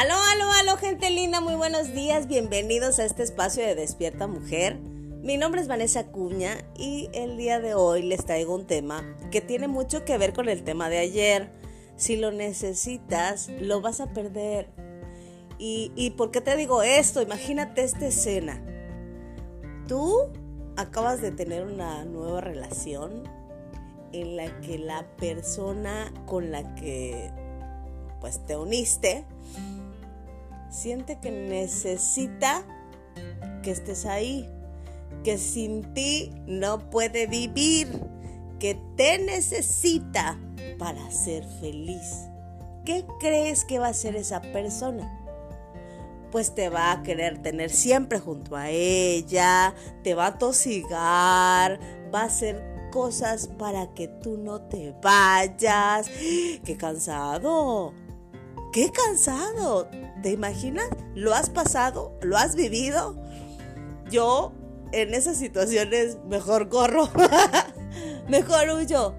Aló, aló, aló, gente linda, muy buenos días, bienvenidos a este espacio de Despierta Mujer. Mi nombre es Vanessa Cuña y el día de hoy les traigo un tema que tiene mucho que ver con el tema de ayer. Si lo necesitas, lo vas a perder. ¿Y, y por qué te digo esto? Imagínate esta escena. Tú acabas de tener una nueva relación en la que la persona con la que pues te uniste siente que necesita que estés ahí, que sin ti no puede vivir, que te necesita para ser feliz. ¿Qué crees que va a hacer esa persona? Pues te va a querer tener siempre junto a ella, te va a tosigar, va a hacer cosas para que tú no te vayas. ¡Qué cansado! ¡Qué cansado! ¿Te imaginas? ¿Lo has pasado? ¿Lo has vivido? Yo en esas situaciones mejor corro, mejor huyo,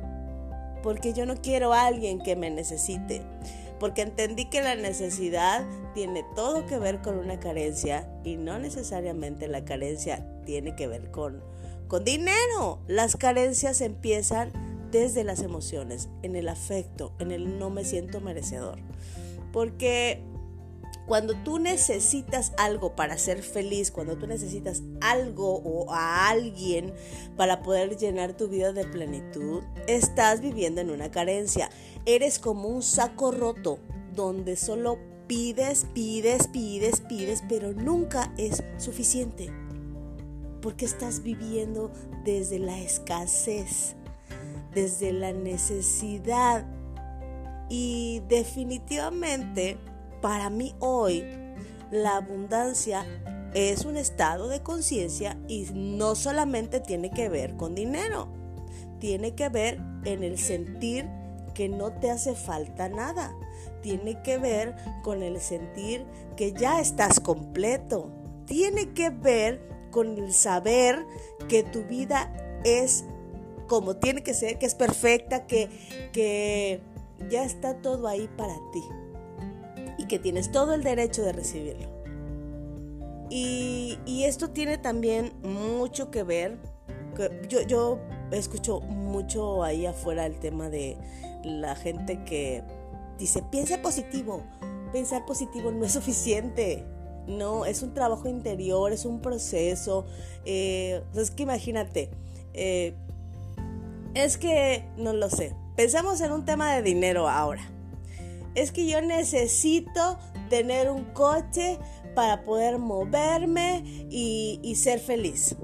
porque yo no quiero a alguien que me necesite, porque entendí que la necesidad tiene todo que ver con una carencia y no necesariamente la carencia tiene que ver con, con dinero. Las carencias empiezan desde las emociones, en el afecto, en el no me siento merecedor. Porque cuando tú necesitas algo para ser feliz, cuando tú necesitas algo o a alguien para poder llenar tu vida de plenitud, estás viviendo en una carencia. Eres como un saco roto donde solo pides, pides, pides, pides, pero nunca es suficiente. Porque estás viviendo desde la escasez, desde la necesidad. Y definitivamente para mí hoy la abundancia es un estado de conciencia y no solamente tiene que ver con dinero, tiene que ver en el sentir que no te hace falta nada, tiene que ver con el sentir que ya estás completo, tiene que ver con el saber que tu vida es como tiene que ser, que es perfecta, que, que ya está todo ahí para ti y que tienes todo el derecho de recibirlo. Y, esto tiene también mucho que ver, yo, yo escucho mucho ahí afuera el tema de la gente que dice, piensa positivo, pensar positivo no es suficiente. No, es un trabajo interior, es un proceso. Eh, es que imagínate, eh, es que no lo sé. Pensamos en un tema de dinero ahora es que yo necesito tener un coche para poder moverme y, ser feliz.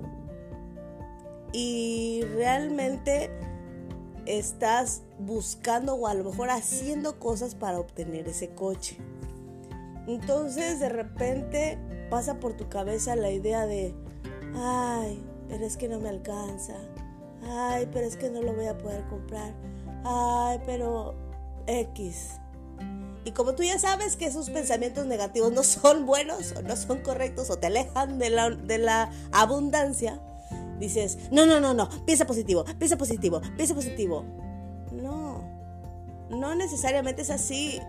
Y realmente estás buscando o a lo mejor haciendo cosas para obtener ese coche. Entonces de repente pasa por tu cabeza la idea de, ay, pero es que no me alcanza. Ay, pero es que no lo voy a poder comprar. Ay, pero X. Y como tú ya sabes que esos pensamientos negativos no son buenos o no son correctos o te alejan de la, de la abundancia, dices, no, no, no, no, piensa positivo, piensa positivo, piensa positivo. No, no necesariamente es así.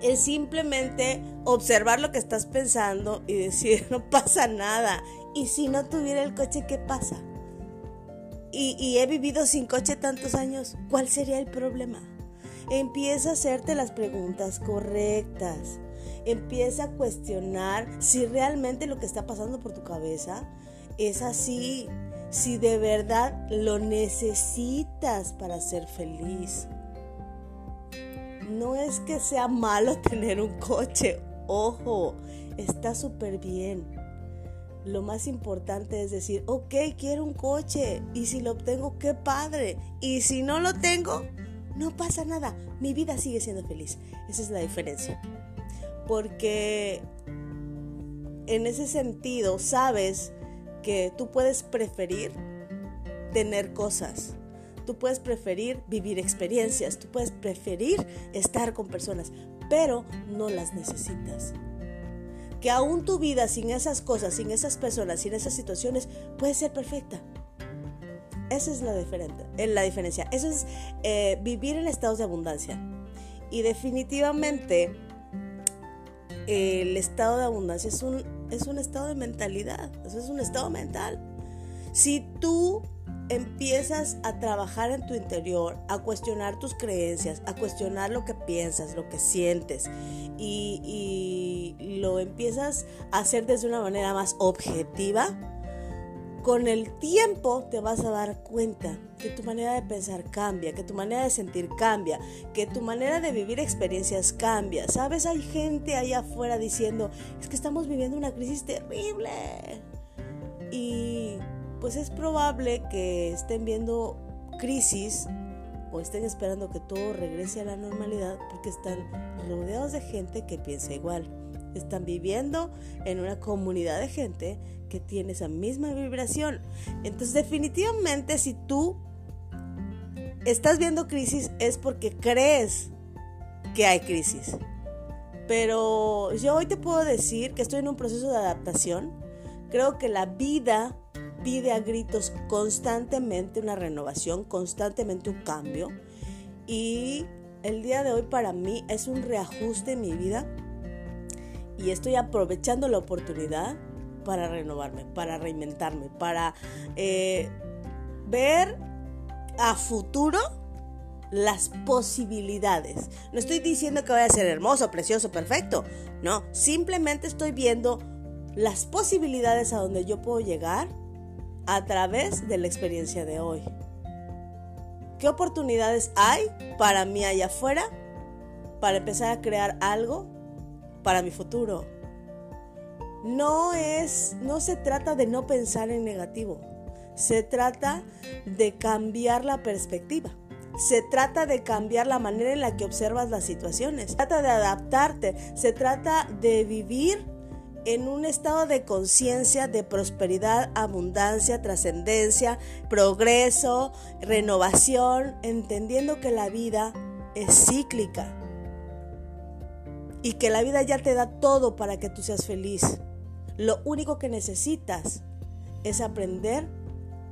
Es simplemente observar lo que estás pensando y decir, no pasa nada. Y si no tuviera el coche, ¿qué pasa? Y, he vivido sin coche tantos años, ¿cuál sería el problema? Empieza a hacerte las preguntas correctas. Empieza a cuestionar si realmente lo que está pasando por tu cabeza es así. Si de verdad lo necesitas para ser feliz. No es que sea malo tener un coche. Ojo, está súper bien. Lo más importante es decir, ok, quiero un coche. Y si lo obtengo, qué padre. Y si no lo tengo, no pasa nada, mi vida sigue siendo feliz. Esa es la diferencia. Porque en ese sentido sabes que tú puedes preferir tener cosas, tú puedes preferir vivir experiencias, tú puedes preferir estar con personas, pero no las necesitas. Que aún tu vida sin esas cosas, sin esas personas, sin esas situaciones, puede ser perfecta. Esa es la, eh, la diferencia. Eso es eh, vivir en estados de abundancia. Y definitivamente el estado de abundancia es un, es un estado de mentalidad, eso es un estado mental. Si tú empiezas a trabajar en tu interior, a cuestionar tus creencias, a cuestionar lo que piensas, lo que sientes y, lo empiezas a hacer desde una manera más objetiva, con el tiempo te vas a dar cuenta que tu manera de pensar cambia, que tu manera de sentir cambia, que tu manera de vivir experiencias cambia. ¿Sabes? Hay gente allá afuera diciendo, es que estamos viviendo una crisis terrible. Y pues es probable que estén viendo crisis o estén esperando que todo regrese a la normalidad porque están rodeados de gente que piensa igual. Están viviendo en una comunidad de gente que tiene esa misma vibración. Entonces definitivamente si tú estás viendo crisis es porque crees que hay crisis. Pero yo hoy te puedo decir que estoy en un proceso de adaptación. Creo que la vida pide a gritos constantemente una renovación, constantemente un cambio. Y el día de hoy para mí es un reajuste en mi vida. Y estoy aprovechando la oportunidad para renovarme, para reinventarme, para eh, ver a futuro las posibilidades. No estoy diciendo que vaya a ser hermoso, precioso, perfecto. No, simplemente estoy viendo las posibilidades a donde yo puedo llegar a través de la experiencia de hoy. ¿Qué oportunidades hay para mí allá afuera para empezar a crear algo para mi futuro? no es, no se trata de no pensar en negativo, se trata de cambiar la perspectiva. Se trata de cambiar la manera en la que observas las situaciones. Se trata de adaptarte. Se trata de vivir en un estado de conciencia, de prosperidad, abundancia, trascendencia, progreso, renovación, entendiendo que la vida es cíclica y que la vida ya te da todo para que tú seas feliz. Lo único que necesitas es aprender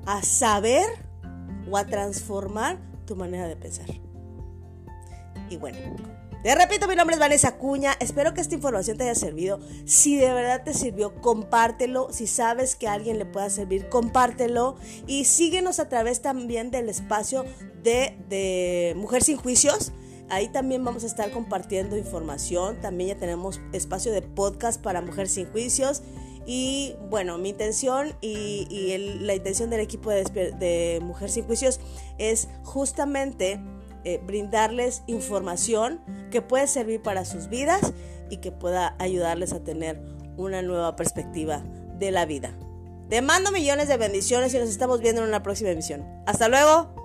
a saber o a transformar tu manera de pensar. Y bueno, te repito, mi nombre es Vanessa Cuña. Espero que esta información te haya servido. Si de verdad te sirvió, compártelo. Si sabes que a alguien le pueda servir, compártelo. Y síguenos a través también del espacio de, de Mujer Sin Juicios. Ahí también vamos a estar compartiendo información. También ya tenemos espacio de podcast para Mujer Sin Juicios. Y bueno, mi intención y, la intención del equipo de, Mujer Sin Juicios es justamente eh, brindarles información que puede servir para sus vidas y que pueda ayudarles a tener una nueva perspectiva de la vida. Te mando millones de bendiciones y nos estamos viendo en una próxima emisión. Hasta luego.